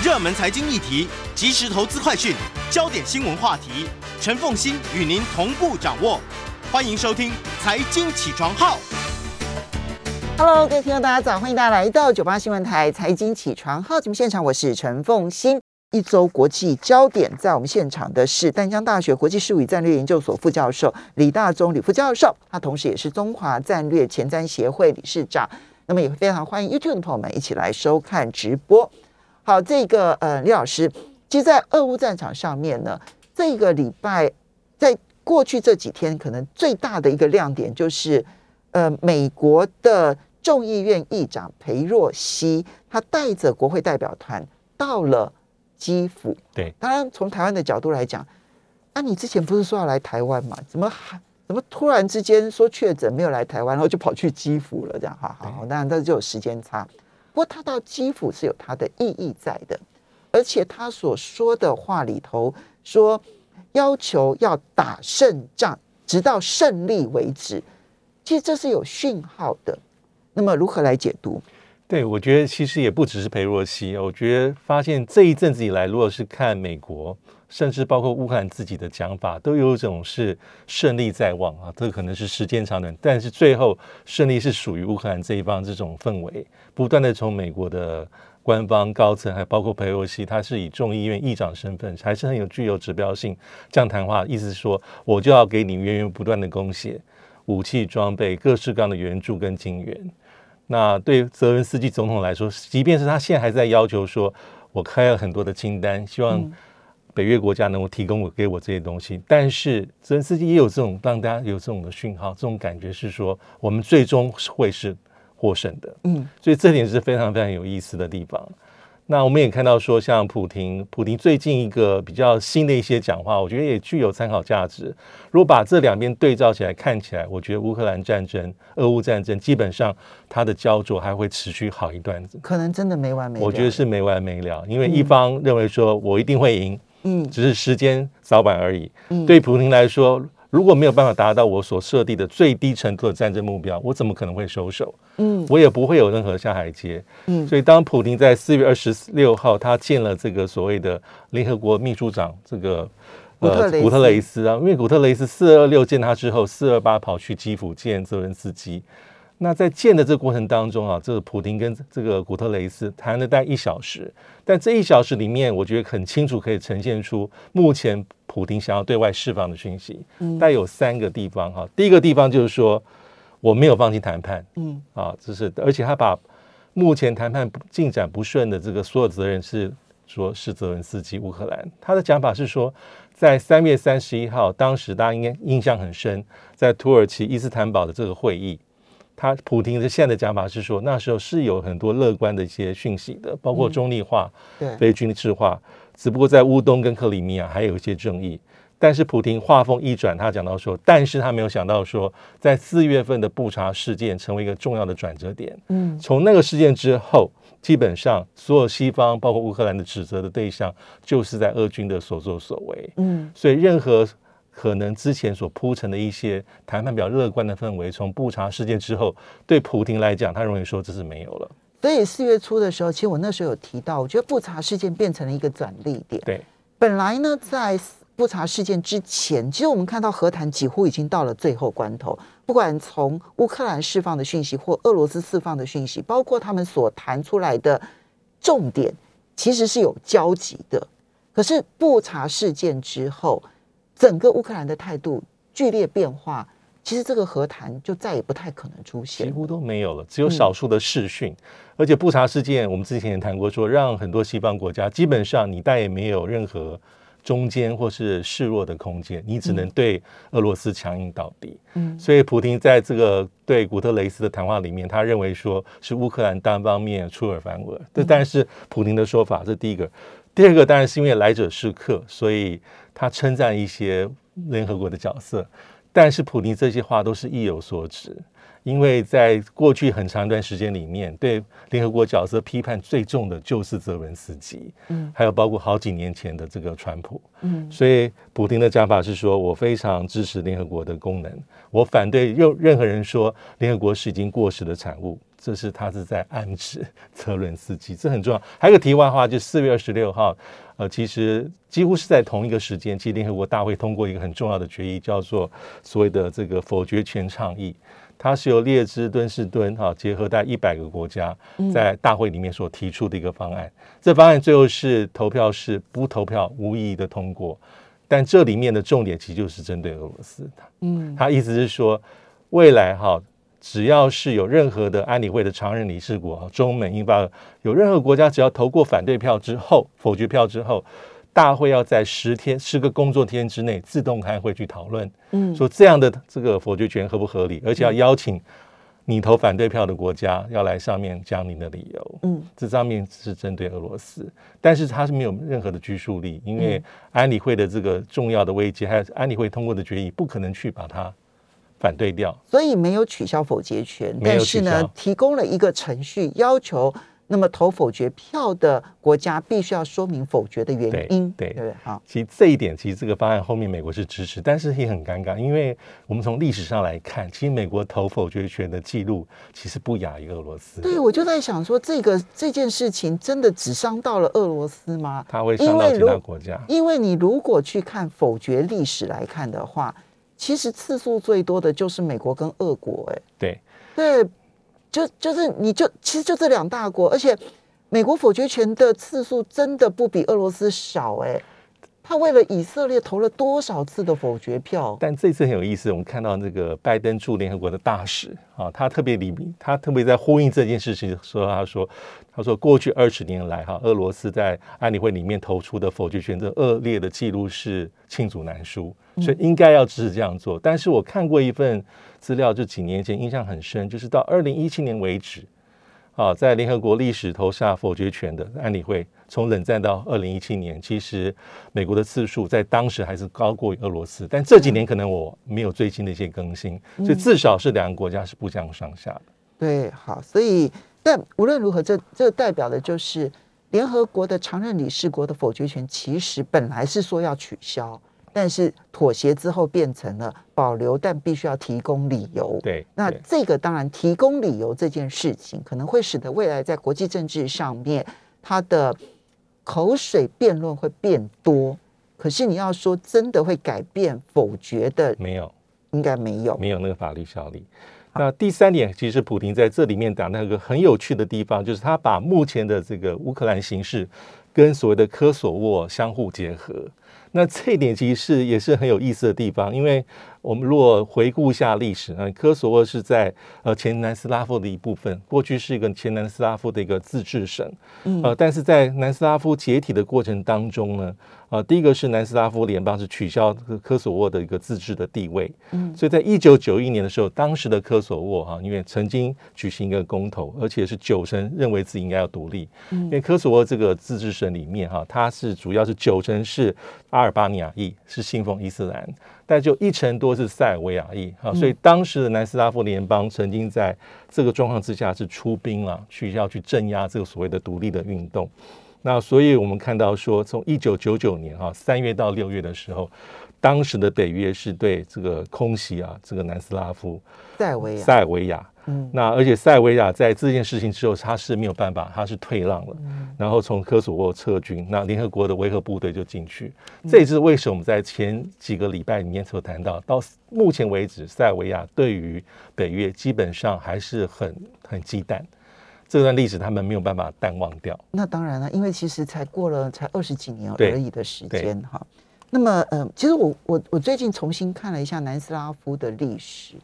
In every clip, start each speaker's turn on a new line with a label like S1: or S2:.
S1: 热门财经议题、即时投资快讯、焦点新闻话题，陈凤欣与您同步掌握。欢迎收听《财经起床号》。
S2: Hello，各位听众，大家早，欢迎大家来到九八新闻台《财经起床号》节目现场，我是陈凤欣。一周国际焦点，在我们现场的是淡江大学国际事务与战略研究所副教授李大宗李副教授，他同时也是中华战略前瞻协会理事长。那么也非常欢迎 YouTube 的朋友们一起来收看直播。好，这个呃，李老师，其实，在俄乌战场上面呢，这个礼拜在过去这几天，可能最大的一个亮点就是，呃，美国的众议院议长裴若曦，他带着国会代表团到了。基辅，
S3: 对，
S2: 当然从台湾的角度来讲，啊，你之前不是说要来台湾吗？怎么还怎么突然之间说确诊没有来台湾，然后就跑去基辅了？这样，哈好，当然这就有时间差。不过他到基辅是有他的意义在的，而且他所说的话里头说要求要打胜仗，直到胜利为止，其实这是有讯号的。那么如何来解读？
S3: 对，我觉得其实也不只是裴若曦，我觉得发现这一阵子以来，如果是看美国，甚至包括乌克兰自己的讲法，都有一种是胜利在望啊，这可能是时间长短，但是最后胜利是属于乌克兰这一方，这种氛围不断的从美国的官方高层，还包括佩洛西，他是以众议院议长身份，还是很有具有指标性这样谈话，意思是说，我就要给你源源不断的供血、武器装备、各式各样的援助跟金援。那对泽伦斯基总统来说，即便是他现在还在要求说，我开了很多的清单，希望北约国家能够提供我给我这些东西，但是泽连斯基也有这种让大家有这种的讯号，这种感觉是说，我们最终会是获胜的。嗯，所以这点是非常非常有意思的地方。那我们也看到说，像普廷，普廷最近一个比较新的一些讲话，我觉得也具有参考价值。如果把这两边对照起来看起来，我觉得乌克兰战争、俄乌战争基本上它的焦灼还会持续好一段子，
S2: 可能真的没完没了。
S3: 我觉得是没完没了，因为一方认为说我一定会赢，嗯，只是时间早晚而已。嗯，对普京来说。如果没有办法达到我所设定的最低程度的战争目标，我怎么可能会收手？嗯，我也不会有任何下台阶。嗯，所以当普京在四月二十六号他见了这个所谓的联合国秘书长这个呃古特雷斯啊，因为古特雷斯四二六见他之后，四二八跑去基辅见泽伦斯基。那在建的这个过程当中啊，这个普亭跟这个古特雷斯谈了大概一小时，但这一小时里面，我觉得很清楚可以呈现出目前普亭想要对外释放的讯息，嗯带有三个地方哈。第一个地方就是说，我没有放弃谈判，嗯啊，这是而且他把目前谈判进展不顺的这个所有责任是说是泽伦斯基乌克兰。他的讲法是说，在三月三十一号，当时大家应该印象很深，在土耳其伊斯坦堡的这个会议。他普亭的现在的讲法是说，那时候是有很多乐观的一些讯息的，包括中立化、嗯、非军事化。只不过在乌东跟克里米亚还有一些争议。但是普亭话锋一转，他讲到说，但是他没有想到说，在四月份的布查事件成为一个重要的转折点。嗯，从那个事件之后，基本上所有西方，包括乌克兰的指责的对象，就是在俄军的所作所为。嗯，所以任何。可能之前所铺陈的一些谈判比较乐观的氛围，从布查事件之后，对普廷来讲，他容易说这是没有了。
S2: 所以四月初的时候，其实我那时候有提到，我觉得布查事件变成了一个转捩点。
S3: 对，
S2: 本来呢，在布查事件之前，其实我们看到和谈几乎已经到了最后关头，不管从乌克兰释放的讯息或俄罗斯释放的讯息，包括他们所谈出来的重点，其实是有交集的。可是布查事件之后，整个乌克兰的态度剧烈变化，其实这个和谈就再也不太可能出现，
S3: 几乎都没有了，只有少数的视讯。嗯、而且布查事件，我们之前也谈过说，说让很多西方国家基本上你再也没有任何中间或是示弱的空间，你只能对俄罗斯强硬到底。嗯，所以普京在这个对古特雷斯的谈话里面，他认为说是乌克兰单方面出尔反尔。这当然是普京的说法，这是第一个。第二个当然是因为来者是客，所以。他称赞一些联合国的角色，但是普亭这些话都是意有所指，因为在过去很长一段时间里面，对联合国角色批判最重的就是泽文斯基，嗯，还有包括好几年前的这个川普，嗯，所以普亭的讲法是说，我非常支持联合国的功能，我反对任任何人说联合国是已经过时的产物，这是他是在暗指泽伦斯基，这很重要。还有个题外话，就四月二十六号，呃，其实几乎是在同一个时间，其实联合国大会通过一个很重要的决议，叫做所谓的这个否决权倡议。它是由列支敦士敦哈结合在一百个国家在大会里面所提出的一个方案。嗯、这方案最后是投票是不投票无异议的通过，但这里面的重点其实就是针对俄罗斯的。嗯，他意思是说，未来哈只要是有任何的安理会的常任理事国，中美英法有任何国家只要投过反对票之后，否决票之后。大会要在十天十个工作天之内自动开会去讨论，嗯，说这样的这个否决权合不合理，而且要邀请你投反对票的国家要来上面讲你的理由，嗯，这上面是针对俄罗斯，但是它是没有任何的拘束力，因为安理会的这个重要的危机，还有安理会通过的决议，不可能去把它反对掉，
S2: 所以没有取消否决权，但是呢，提供了一个程序要求。那么投否决票的国家必须要说明否决的原因，
S3: 对对，好。其实这一点，其实这个方案后面美国是支持，但是也很尴尬，因为我们从历史上来看，其实美国投否决权的记录其实不亚于俄罗斯。
S2: 对，我就在想说，这个这件事情真的只伤到了俄罗斯吗？
S3: 它会伤到其他国家。
S2: 因为你如果去看否决历史来看的话，其实次数最多的就是美国跟俄国，哎，
S3: 对
S2: 对。就就是你就其实就这两大国，而且美国否决权的次数真的不比俄罗斯少哎、欸，他为了以色列投了多少次的否决票？
S3: 但这次很有意思，我们看到那个拜登驻联合国的大使啊，他特别里他特别在呼应这件事情，说他说他说过去二十年来哈，俄罗斯在安理会里面投出的否决权的恶劣的记录是罄竹难书，所以应该要支持这样做。但是我看过一份。资料就几年前印象很深，就是到二零一七年为止，啊，在联合国历史投下否决权的安理会，从冷战到二零一七年，其实美国的次数在当时还是高过于俄罗斯，但这几年可能我没有最新的一些更新，所以至少是两个国家是不相上下的。
S2: 对，好，所以但无论如何，这这代表的就是联合国的常任理事国的否决权，其实本来是说要取消。但是妥协之后变成了保留，但必须要提供理由。
S3: 对，
S2: 那这个当然提供理由这件事情，可能会使得未来在国际政治上面，他的口水辩论会变多。可是你要说真的会改变否决的，
S3: 没有，
S2: 应该没有，
S3: 没有那个法律效力。那第三点，其实普京在这里面讲那个很有趣的地方，就是他把目前的这个乌克兰形势跟所谓的科索沃相互结合。那这一点其实是也是很有意思的地方，因为我们如果回顾一下历史，啊，科索沃是在呃前南斯拉夫的一部分，过去是一个前南斯拉夫的一个自治省，呃，但是在南斯拉夫解体的过程当中呢。啊，第一个是南斯拉夫联邦是取消科索沃的一个自治的地位，嗯，所以在一九九一年的时候，当时的科索沃哈，因为曾经举行一个公投，而且是九成认为自己应该要独立，嗯，因为科索沃这个自治省里面哈，它是主要是九成是阿尔巴尼亚裔，是信奉伊斯兰，但就一成多是塞尔维亚裔，啊，所以当时的南斯拉夫联邦曾经在这个状况之下是出兵了，去要去镇压这个所谓的独立的运动。那所以，我们看到说，从一九九九年啊三月到六月的时候，当时的北约是对这个空袭啊，这个南斯拉夫、
S2: 塞尔维亚、
S3: 塞维亚，嗯，那而且塞尔维亚在这件事情之后，他是没有办法，他是退让了，嗯、然后从科索沃撤军，那联合国的维和部队就进去。嗯、这也是为什么我们在前几个礼拜里面所谈到，到目前为止，塞尔维亚对于北约基本上还是很很忌惮。这段历史他们没有办法淡忘掉。
S2: 那当然了，因为其实才过了才二十几年而已的时间哈。那么，嗯、呃，其实我我我最近重新看了一下南斯拉夫的历史，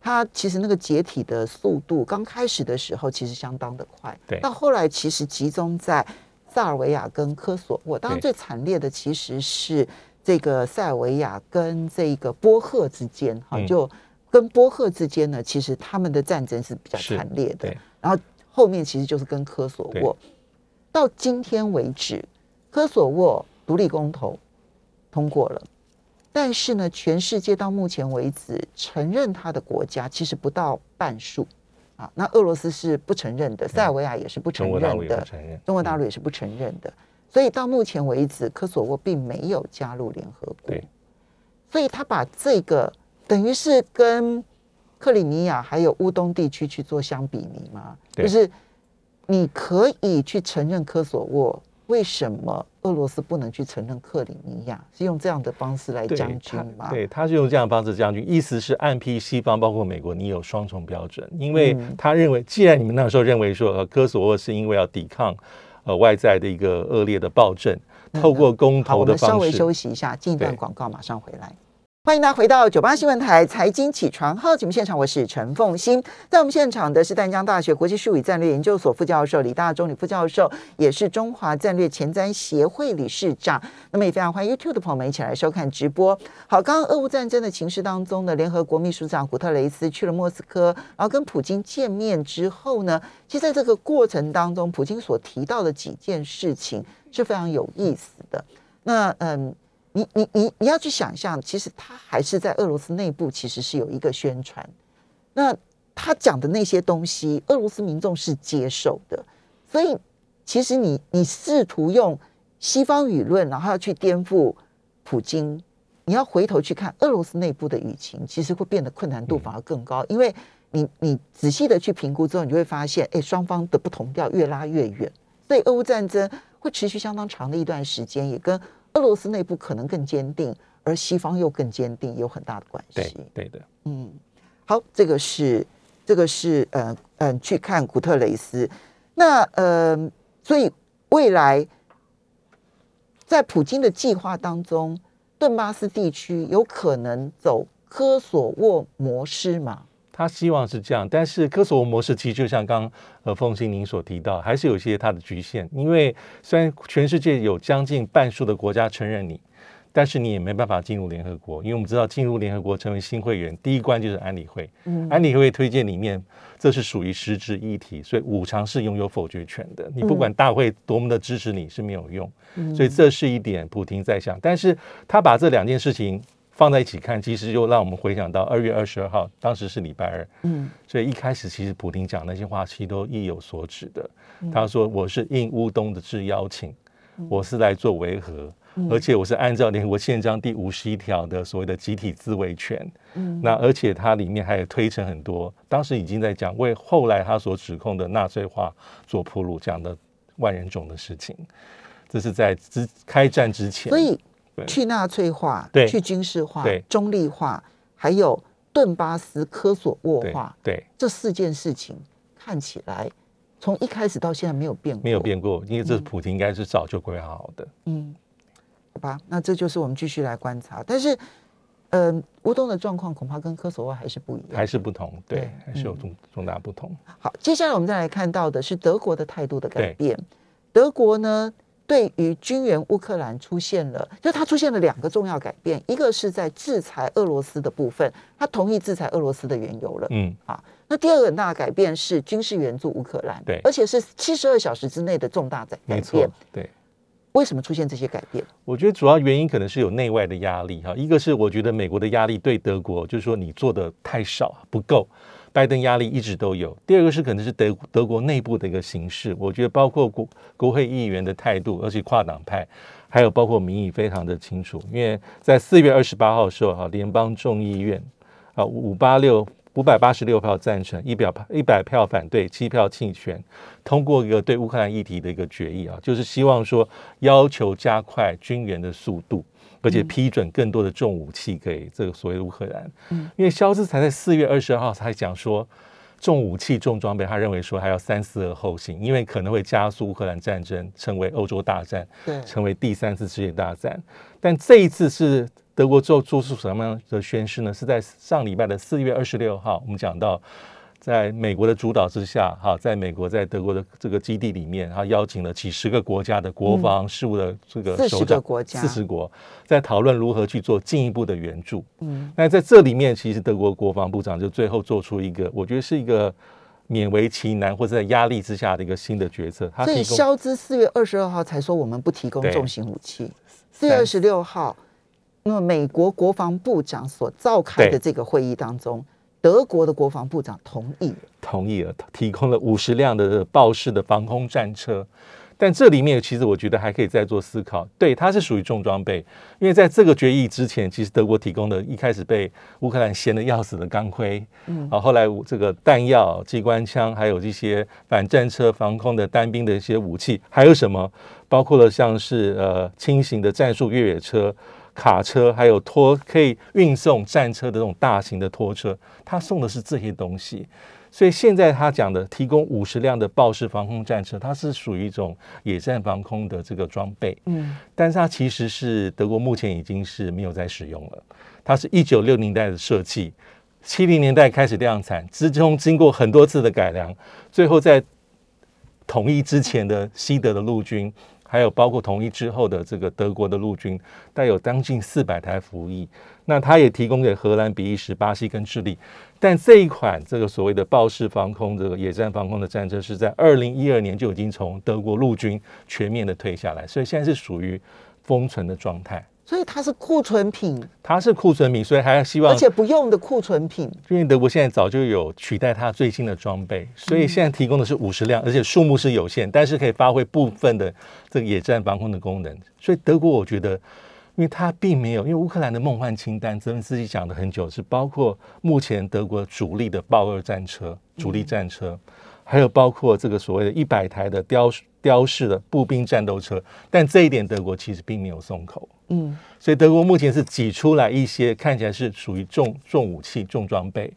S2: 它其实那个解体的速度刚开始的时候其实相当的快，
S3: 对。
S2: 到后来其实集中在塞尔维亚跟科索沃，当然最惨烈的其实是这个塞尔维亚跟这个波赫之间哈，嗯、就跟波赫之间呢，其实他们的战争是比较惨烈的，然后。后面其实就是跟科索沃，到今天为止，科索沃独立公投通过了，但是呢，全世界到目前为止承认他的国家其实不到半数啊。那俄罗斯是不承认的，塞尔维亚也是不承认的，中国大陆也是不承认的。所以到目前为止，科索沃并没有加入联合国。所以他把这个等于是跟克里米亚还有乌东地区去做相比拟嘛？就是你可以去承认科索沃。为什么俄罗斯不能去承认克里米亚？是用这样的方式来将军吗？
S3: 对，他是用这样的方式将军，意思是暗批西方，包括美国，你有双重标准。因为他认为，既然你们那时候认为说，呃，科索沃是因为要抵抗呃外在的一个恶劣的暴政，透过公投的方式。好，我们稍微
S2: 休息一下，进一段广告，马上回来。欢迎大家回到九八新闻台财经起床号节目现场，我是陈凤欣。在我们现场的是淡江大学国际术语战略研究所副教授李大中李副教授，也是中华战略前瞻协会理事长。那么也非常欢迎 YouTube 的朋友们一起来收看直播。好，刚刚俄乌战争的情势当中呢，联合国秘书长古特雷斯去了莫斯科，然后跟普京见面之后呢，其实在这个过程当中，普京所提到的几件事情是非常有意思的。那嗯。你你你你要去想象，其实他还是在俄罗斯内部，其实是有一个宣传。那他讲的那些东西，俄罗斯民众是接受的。所以，其实你你试图用西方舆论，然后要去颠覆普京，你要回头去看俄罗斯内部的舆情，其实会变得困难度反而更高。因为你你仔细的去评估之后，你就会发现，哎，双方的不同调越拉越远。所以，俄乌战争会持续相当长的一段时间，也跟。俄罗斯内部可能更坚定，而西方又更坚定，有很大的关系。
S3: 对，对的，
S2: 嗯，好，这个是这个是呃嗯、呃，去看古特雷斯。那呃，所以未来在普京的计划当中，顿巴斯地区有可能走科索沃模式吗？
S3: 他希望是这样，但是科索沃模式其实就像刚呃凤馨您所提到，还是有一些它的局限。因为虽然全世界有将近半数的国家承认你，但是你也没办法进入联合国。因为我们知道进入联合国成为新会员，第一关就是安理会。嗯，安理会推荐里面，这是属于实质议题，所以五常是拥有否决权的。你不管大会多么的支持你是没有用。所以这是一点，普京在想，但是他把这两件事情。放在一起看，其实就让我们回想到二月二十二号，当时是礼拜二，嗯，所以一开始其实普京讲那些话，其实都意有所指的。他说：“我是应乌东的致邀请，我是来做维和，而且我是按照联合国宪章第五十一条的所谓的集体自卫权。嗯，那而且它里面还有推陈很多，当时已经在讲为后来他所指控的纳粹化做铺路，讲的万人种的事情。这是在之开战之前，
S2: 所以。”去纳粹化，
S3: 对，
S2: 去军事化，
S3: 对，
S2: 中立化，还有顿巴斯科索沃化，
S3: 对，对，
S2: 这四件事情看起来从一开始到现在没有变过，
S3: 没有变过，因为这是普京应该是早就规划好的，
S2: 嗯，好吧，那这就是我们继续来观察，但是，嗯、呃，乌东的状况恐怕跟科索沃还是不一样，
S3: 还是不同，对，对还是有重重大不同。
S2: 好，接下来我们再来看到的是德国的态度的改变，德国呢？对于军援乌克兰出现了，就它出现了两个重要改变，一个是在制裁俄罗斯的部分，他同意制裁俄罗斯的原油了，嗯，啊，那第二个很大的改变是军事援助乌克兰，
S3: 对，
S2: 而且是七十二小时之内的重大改改变，
S3: 对，
S2: 为什么出现这些改变？
S3: 我觉得主要原因可能是有内外的压力哈，一个是我觉得美国的压力对德国，就是说你做的太少不够。拜登压力一直都有。第二个是可能是德德国内部的一个形势，我觉得包括国国会议员的态度，而且跨党派，还有包括民意非常的清楚。因为在四月二十八号的时候，哈，联邦众议院啊五八六五百八十六票赞成，一表一百票反对，七票弃权，通过一个对乌克兰议题的一个决议啊，就是希望说要求加快军援的速度。而且批准更多的重武器给这个所谓的乌克兰，嗯，因为肖兹才在四月二十二号才讲说，重武器、重装备，他认为说还要三思而后行，因为可能会加速乌克兰战争，成为欧洲大战，对，成为第三次世界大战。但这一次是德国做做出什么样的宣誓呢？是在上礼拜的四月二十六号，我们讲到。在美国的主导之下，哈，在美国在德国的这个基地里面，他邀请了几十个国家的国防事务的这个首长，四十国在讨论如何去做进一步的援助。嗯，那在这里面，其实德国国防部长就最后做出一个，我觉得是一个勉为其难或者在压力之下的一个新的决策。他
S2: 所以，肖兹四月二十二号才说我们不提供重型武器。四月二十六号，那么美国国防部长所召开的这个会议当中。德国的国防部长同意，
S3: 同意了，提供了五十辆的豹式的防空战车，但这里面其实我觉得还可以再做思考。对，它是属于重装备，因为在这个决议之前，其实德国提供的一开始被乌克兰嫌的要死的钢盔，嗯，啊，后来这个弹药、机关枪，还有这些反战车、防空的单兵的一些武器，还有什么？包括了像是呃轻型的战术越野车、卡车，还有拖可以运送战车的这种大型的拖车，他送的是这些东西。所以现在他讲的提供五十辆的豹式防空战车，它是属于一种野战防空的这个装备。嗯，但是它其实是德国目前已经是没有在使用了。它是一九六零代的设计，七零年代开始量产，之中经过很多次的改良，最后在统一之前的西德的陆军。还有包括统一之后的这个德国的陆军，带有将近四百台服役。那它也提供给荷兰、比利时、巴西跟智利。但这一款这个所谓的豹式防空这个野战防空的战车，是在二零一二年就已经从德国陆军全面的退下来，所以现在是属于封存的状态。
S2: 所以它是库存品，
S3: 它是库存品，所以还要希望，
S2: 而且不用的库存品。
S3: 因为德国现在早就有取代它最新的装备，所以现在提供的是五十辆，而且数目是有限，但是可以发挥部分的这个野战防空的功能。所以德国我觉得，因为它并没有，因为乌克兰的梦幻清单，泽连斯基讲的很久，是包括目前德国主力的豹二战车、主力战车，还有包括这个所谓的一百台的雕雕式的步兵战斗车，但这一点德国其实并没有松口。嗯，所以德国目前是挤出来一些看起来是属于重重武器、重装备，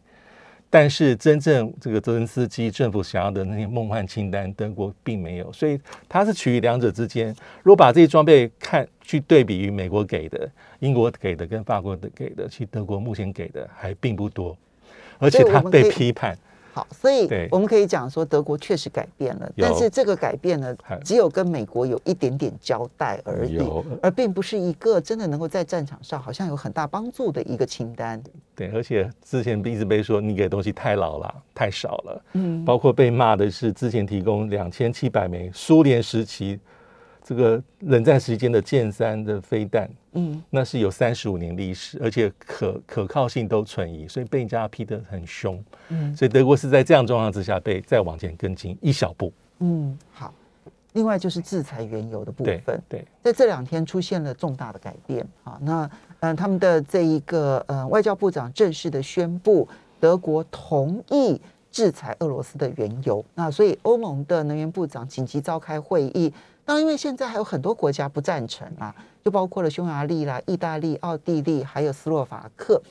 S3: 但是真正这个泽连斯基政府想要的那些梦幻清单，德国并没有，所以它是取于两者之间。如果把这些装备看去对比于美国给的、英国给的跟法国的给的，其实德国目前给的还并不多，而且它被批判。
S2: 好，所以我们可以讲说，德国确实改变了，但是这个改变呢，只有跟美国有一点点交代而已，而并不是一个真的能够在战场上好像有很大帮助的一个清单。
S3: 对，而且之前一直被说你给的东西太老了，太少了，嗯，包括被骂的是之前提供两千七百枚苏联时期。这个冷战时间的剑三的飞弹，嗯，那是有三十五年历史，而且可可靠性都存疑，所以被人家批得很凶，嗯，所以德国是在这样状况之下被再往前跟进一小步，
S2: 嗯，好，另外就是制裁原油的部分，
S3: 对，对。
S2: 在这两天出现了重大的改变，啊，那嗯，他们的这一个呃外交部长正式的宣布，德国同意制裁俄罗斯的原油，那所以欧盟的能源部长紧急召开会议。当，因为现在还有很多国家不赞成啊，就包括了匈牙利啦、意大利、奥地利，还有斯洛伐克。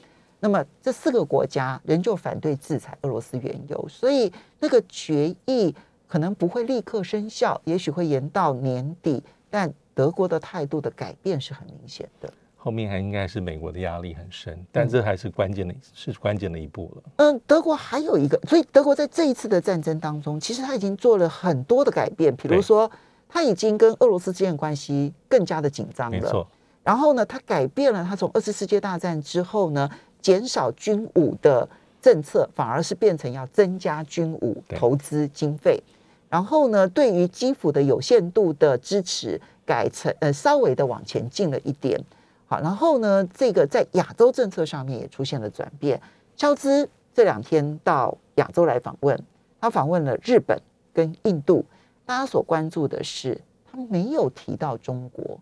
S2: 那么这四个国家仍旧反对制裁俄罗斯原油，所以那个决议可能不会立刻生效，也许会延到年底。但德国的态度的改变是很明显的。
S3: 后面还应该是美国的压力很深，但这还是关键的，是关键的一步了。
S2: 嗯，德国还有一个，所以德国在这一次的战争当中，其实他已经做了很多的改变，比如说。他已经跟俄罗斯之间的关系更加的紧张了。没错。然后呢，他改变了他从二次世界大战之后呢，减少军武的政策，反而是变成要增加军武投资经费。然后呢，对于基辅的有限度的支持，改成呃稍微的往前进了一点。好，然后呢，这个在亚洲政策上面也出现了转变。肖兹这两天到亚洲来访问，他访问了日本跟印度。大家所关注的是，他没有提到中国，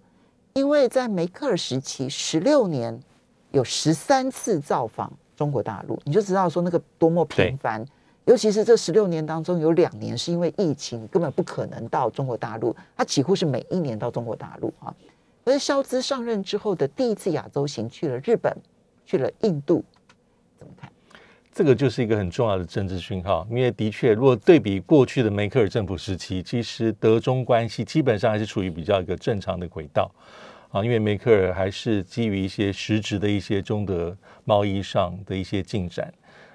S2: 因为在梅克尔时期十六年有十三次造访中国大陆，你就知道说那个多么频繁。尤其是这十六年当中有两年是因为疫情，根本不可能到中国大陆，他几乎是每一年到中国大陆啊。而肖兹上任之后的第一次亚洲行去了日本，去了印度？
S3: 这个就是一个很重要的政治讯号，因为的确，如果对比过去的梅克尔政府时期，其实德中关系基本上还是处于比较一个正常的轨道啊。因为梅克尔还是基于一些实质的一些中德贸易上的一些进展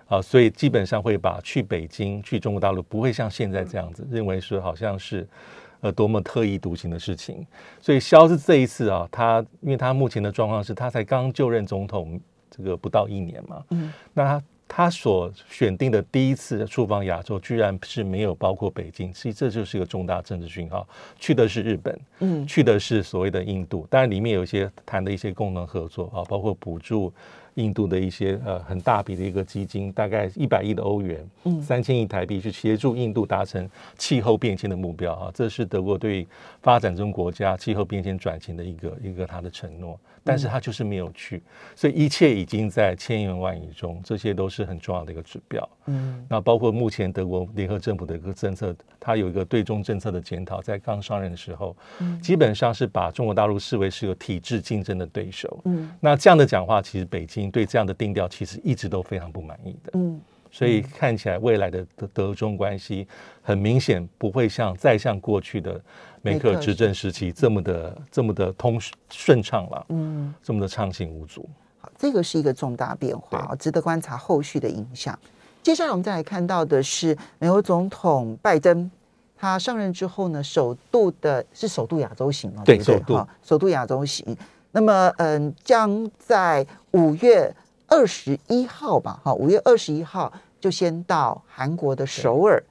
S3: 啊，所以基本上会把去北京、去中国大陆不会像现在这样子认为是好像是呃多么特立独行的事情。所以肖是这一次啊，他因为他目前的状况是他才刚就任总统，这个不到一年嘛，嗯，那他。他所选定的第一次出访亚洲，居然是没有包括北京，其实这就是一个重大政治讯号。去的是日本，嗯，去的是所谓的印度，当然里面有一些谈的一些功能合作啊，包括补助印度的一些呃很大笔的一个基金，大概一百亿的欧元，嗯，三千亿台币，去协助印度达成气候变迁的目标啊。这是德国对发展中国家气候变迁转型的一个一个他的承诺，但是他就是没有去，所以一切已经在千言万语中，这些都是很重要的一个指标。嗯，那包括目前德国联合政府的一个政策，它有一个对中政策的检讨，在刚上任的时候，嗯，基本上是把中国大陆视为是有体制竞争的对手。嗯，那这样的讲话，其实北京对这样的定调其实一直都非常不满意的。嗯，所以看起来未来的德德中关系很明显不会像再像过去的梅克尔执政时期这么的这么的通顺畅了。嗯，这么的畅行无阻。
S2: 好，这个是一个重大变化，值得观察后续的影响。接下来我们再来看到的是美国总统拜登，他上任之后呢，首度的是首度亚洲行嘛？对，首度首度亚洲行。那么，嗯，将在五月二十一号吧，哈，五月二十一号就先到韩国的首尔，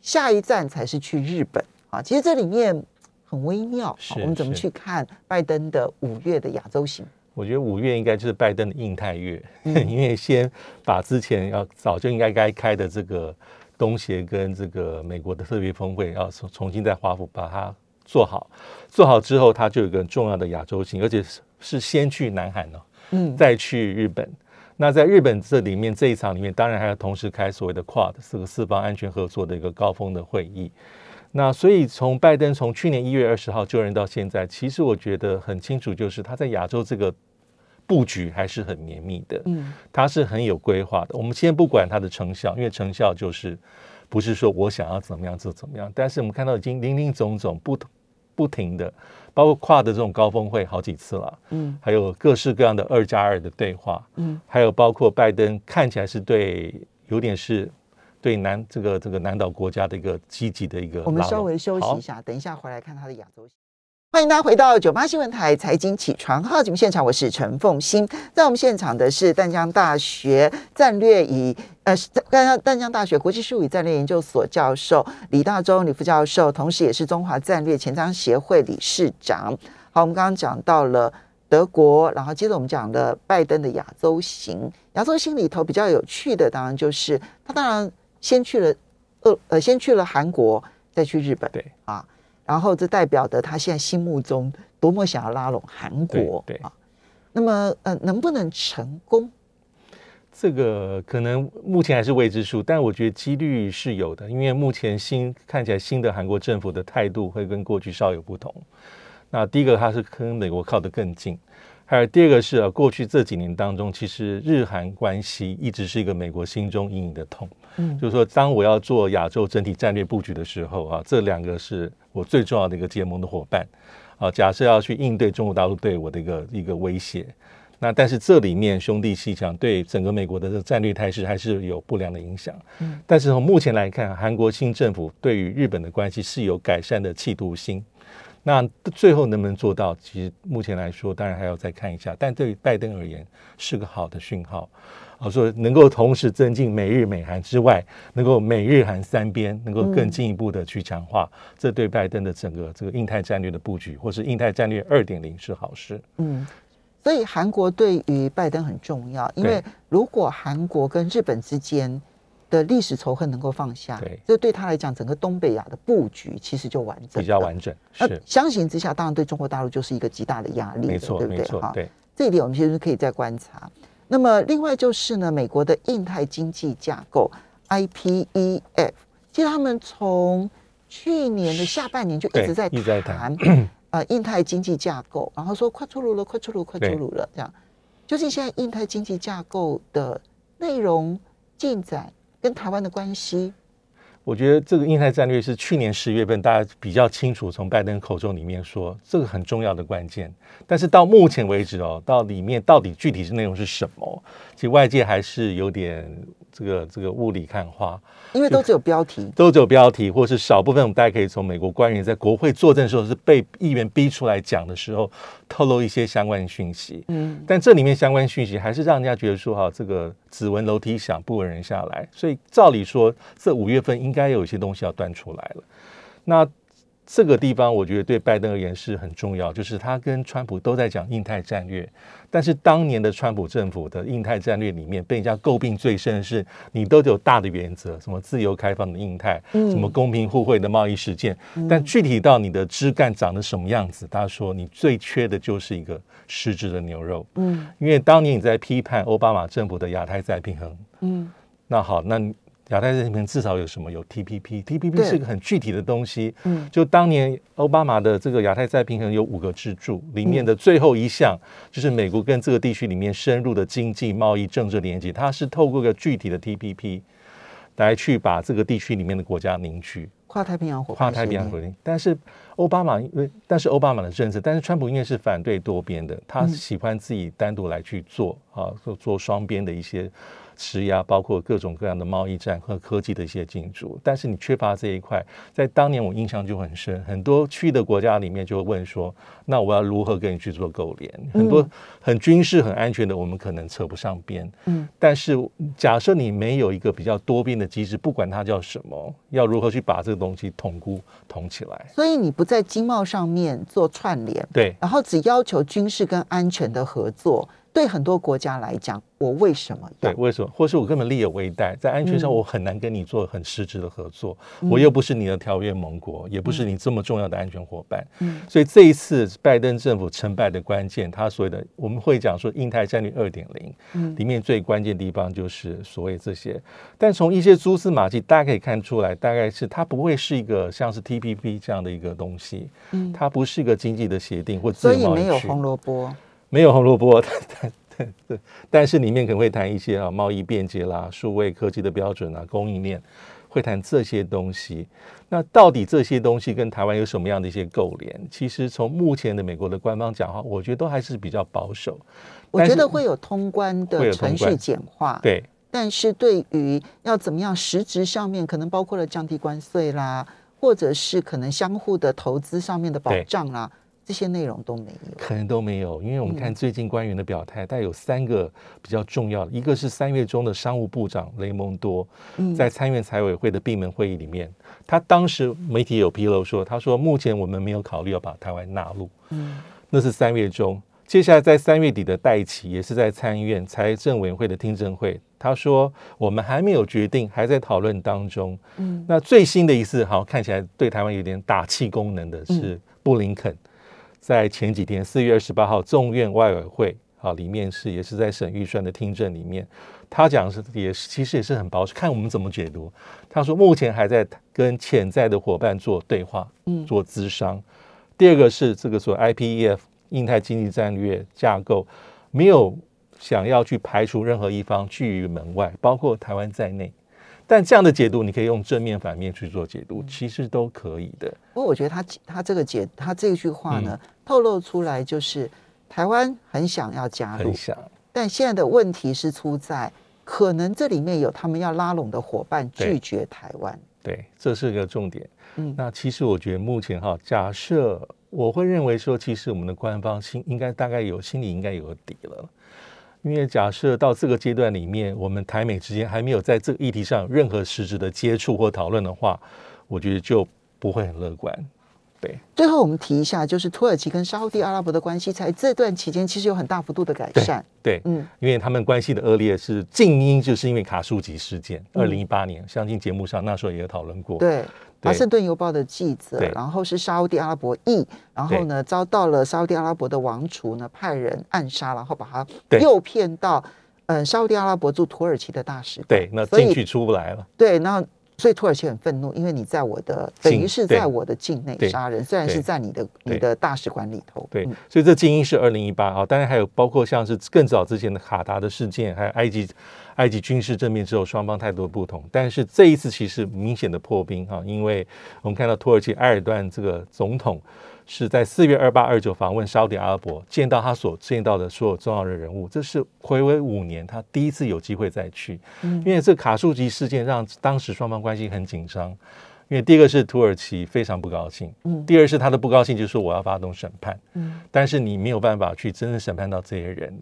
S2: 下一站才是去日本啊。其实这里面很微妙，我们怎么去看拜登的五月的亚洲行？
S3: 我觉得五月应该就是拜登的印太月，嗯、因为先把之前要早就应该该开的这个东协跟这个美国的特别峰会，要重重新在华府把它做好。做好之后，它就有一个重要的亚洲行，而且是是先去南韩哦，嗯，再去日本。那在日本这里面这一场里面，当然还要同时开所谓的 QUAD 这个四方安全合作的一个高峰的会议。那所以从拜登从去年一月二十号就任到现在，其实我觉得很清楚，就是他在亚洲这个。布局还是很绵密的，嗯，他是很有规划的。我们先不管他的成效，因为成效就是不是说我想要怎么样就怎么样。但是我们看到已经零零总总不不停的，包括跨的这种高峰会好几次了，嗯，还有各式各样的二加二的对话，嗯，还有包括拜登看起来是对有点是对南这个这个南岛国家的一个积极的一个。
S2: 我们稍微休息一下，等一下回来看他的亚洲。欢迎大家回到九八新闻台财经起床号节目现场，我是陈凤欣。在我们现场的是淡江大学战略与呃淡江淡江大学国际事务与战略研究所教授李大洲李副教授，同时也是中华战略前瞻协会理事长。好，我们刚刚讲到了德国，然后接着我们讲了拜登的亚洲行。亚洲行里头比较有趣的，当然就是他当然先去了呃呃先去了韩国，再去日本，对啊。然后这代表的他现在心目中多么想要拉拢韩国，对，那么呃能不能成功？
S3: 这个可能目前还是未知数，但我觉得几率是有的，因为目前新看起来新的韩国政府的态度会跟过去稍有不同。那第一个，他是跟美国靠得更近。还有第二个是啊，过去这几年当中，其实日韩关系一直是一个美国心中隐隐的痛。嗯，就是说，当我要做亚洲整体战略布局的时候啊，这两个是我最重要的一个结盟的伙伴啊。假设要去应对中国大陆对我的一个一个威胁，那但是这里面兄弟鬩墙对整个美国的这个战略态势还是有不良的影响。嗯，但是从目前来看，韩国新政府对于日本的关系是有改善的企图心。那最后能不能做到？其实目前来说，当然还要再看一下。但对于拜登而言，是个好的讯号。啊，说能够同时增进美日美韩之外，能够美日韩三边能够更进一步的去强化，嗯，这对拜登的整个这个印太战略的布局，或是印太战略二点零是好事。
S2: 嗯，所以韩国对于拜登很重要，因为如果韩国跟日本之间。的历史仇恨能够放下，对，这对他来讲，整个东北亚的布局其实就完整，
S3: 比较完整。是
S2: 相形之下，当然对中国大陆就是一个极大的压力，
S3: 没错，
S2: 对不对？
S3: 哈，对，
S2: 这一点我们其实可以再观察。那么，另外就是呢，美国的印太经济架构 IPEF，其实他们从去年的下半年就一直在谈，呃，印太经济架构，然后说快出炉了，快出炉，快出炉了，这样。究竟现在印太经济架构的内容进展？跟台湾的关系，
S3: 我觉得这个印太战略是去年十月份大家比较清楚，从拜登口中里面说这个很重要的关键。但是到目前为止哦，到里面到底具体是内容是什么，其实外界还是有点这个这个雾里看花。
S2: 因为都只有标题，
S3: 都只有标题，或是少部分，我们大家可以从美国官员在国会作证的时候，是被议员逼出来讲的时候，透露一些相关的讯息。嗯，但这里面相关讯息还是让人家觉得说，哈，这个指纹楼梯响，不闻人下来。所以照理说，这五月份应该有一些东西要端出来了。那这个地方我觉得对拜登而言是很重要，就是他跟川普都在讲印太战略，但是当年的川普政府的印太战略里面被人家诟病最深的是，你都有大的原则，什么自由开放的印太，什么公平互惠的贸易实践，但具体到你的枝干长得什么样子，他说你最缺的就是一个实质的牛肉。嗯，因为当年你在批判奥巴马政府的亚太再平衡，嗯，那好，那。亚太这里面至少有什么？有 TPP，TPP 是一个很具体的东西。嗯，就当年奥巴马的这个亚太再平衡有五个支柱，里面的最后一项就是美国跟这个地区里面深入的经济、贸易、政治连接，它是透过一个具体的 TPP 来去把这个地区里面的国家凝聚。
S2: 跨太平洋伙伴，
S3: 跨太平洋伙伴。但是奥巴马因为，但是奥巴马的政策，但是川普因为是反对多边的，他喜欢自己单独来去做啊，做做双边的一些。施压包括各种各样的贸易战和科技的一些进驻，但是你缺乏这一块，在当年我印象就很深，很多区域的国家里面就会问说，那我要如何跟你去做勾连？很多很军事、很安全的，我们可能扯不上边。嗯，但是假设你没有一个比较多边的机制，不管它叫什么，要如何去把这个东西统固统起来？
S2: 所以你不在经贸上面做串联，
S3: 对，
S2: 然后只要求军事跟安全的合作。对很多国家来讲，我为什么？
S3: 对，为什么？或是我根本力有未逮，在安全上我很难跟你做很实质的合作。嗯、我又不是你的条约盟国，也不是你这么重要的安全伙伴。嗯，所以这一次拜登政府成败的关键，他所谓的我们会讲说印太战略二点零，里面最关键的地方就是所谓这些。但从一些蛛丝马迹，大家可以看出来，大概是它不会是一个像是 TPP 这样的一个东西。嗯，它不是一个经济的协定或自贸易区，
S2: 所以没有红萝卜。
S3: 没有红萝卜，但但但但是里面可能会谈一些啊贸易便捷啦、数位科技的标准啊、供应链，会谈这些东西。那到底这些东西跟台湾有什么样的一些勾连？其实从目前的美国的官方讲话，我觉得都还是比较保守。
S2: 我觉得会有通关的程序简化，
S3: 对。
S2: 但是对于要怎么样实质上面，可能包括了降低关税啦，或者是可能相互的投资上面的保障啦。这些内容都没有，
S3: 可能都没有，因为我们看最近官员的表态，大概有三个比较重要的，一个是三月中的商务部长雷蒙多，在参院财委会的闭门会议里面，他当时媒体有披露说，他说目前我们没有考虑要把台湾纳入，嗯，那是三月中，接下来在三月底的戴琪也是在参院财政委员会的听证会，他说我们还没有决定，还在讨论当中，嗯，那最新的一次好像看起来对台湾有点打气功能的是布林肯。在前几天，四月二十八号，众院外委会啊，里面是也是在审预算的听证里面，他讲是也是其实也是很保守，看我们怎么解读。他说目前还在跟潜在的伙伴做对话，嗯，做咨商。第二个是这个所谓 IPEF 印太经济战略架构，没有想要去排除任何一方拒于门外，包括台湾在内。但这样的解读，你可以用正面、反面去做解读，其实都可以的。
S2: 不过，我觉得他他这个解他这句话呢，嗯、透露出来就是台湾很想要加入，
S3: 很想。
S2: 但现在的问题是出在，可能这里面有他们要拉拢的伙伴拒绝台湾。
S3: 对，这是个重点。嗯，那其实我觉得目前哈，假设我会认为说，其实我们的官方心应该大概有心里应该有个底了。因为假设到这个阶段里面，我们台美之间还没有在这个议题上任何实质的接触或讨论的话，我觉得就不会很乐观。对，
S2: 最后我们提一下，就是土耳其跟沙乌地阿拉伯的关系，在这段期间其实有很大幅度的改善。
S3: 对，对嗯，因为他们关系的恶劣是静音，就是因为卡舒吉事件，二零一八年，相信节目上那时候也有讨论过。
S2: 对。华盛顿邮报的记者，然后是沙乌地阿拉伯裔，然后呢遭到了沙乌地阿拉伯的王储呢派人暗杀，然后把他诱骗到嗯沙乌地阿拉伯驻土耳其的大使馆，
S3: 对，那进去出不来了。
S2: 对，那所以土耳其很愤怒，因为你在我的等于是在我的境内杀人，虽然是在你的你的大使馆里头。
S3: 对，所以这静音是二零一八啊，当然还有包括像是更早之前的卡达的事件，还有埃及。埃及军事政变之后，双方态度不同，但是这一次其实明显的破冰哈，因为我们看到土耳其埃尔段这个总统是在四月二八二九访问沙乌地阿拉伯，见到他所见到的所有重要的人物，这是回违五年他第一次有机会再去，因为这卡舒吉事件让当时双方关系很紧张，因为第一个是土耳其非常不高兴，嗯。第二是他的不高兴就是说我要发动审判，嗯。但是你没有办法去真正审判到这些人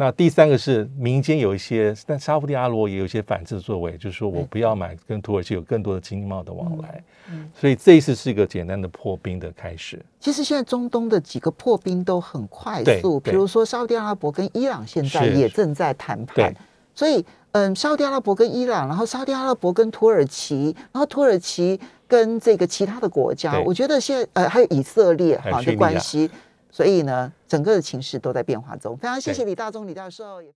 S3: 那第三个是民间有一些，但沙乌地阿拉伯也有一些反制作为，就是说我不要买跟土耳其有更多的经贸的往来。嗯嗯、所以这一次是一个简单的破冰的开始。
S2: 其实现在中东的几个破冰都很快速，比如说沙乌地阿拉伯跟伊朗现在也正在谈判。所以，嗯，沙乌地阿拉伯跟伊朗，然后沙乌地阿拉伯跟土耳其，然后土耳其跟这个其他的国家，我觉得现在呃还有以色列哈的关系。所以呢，整个的情势都在变化中。非常谢谢李大中李教授。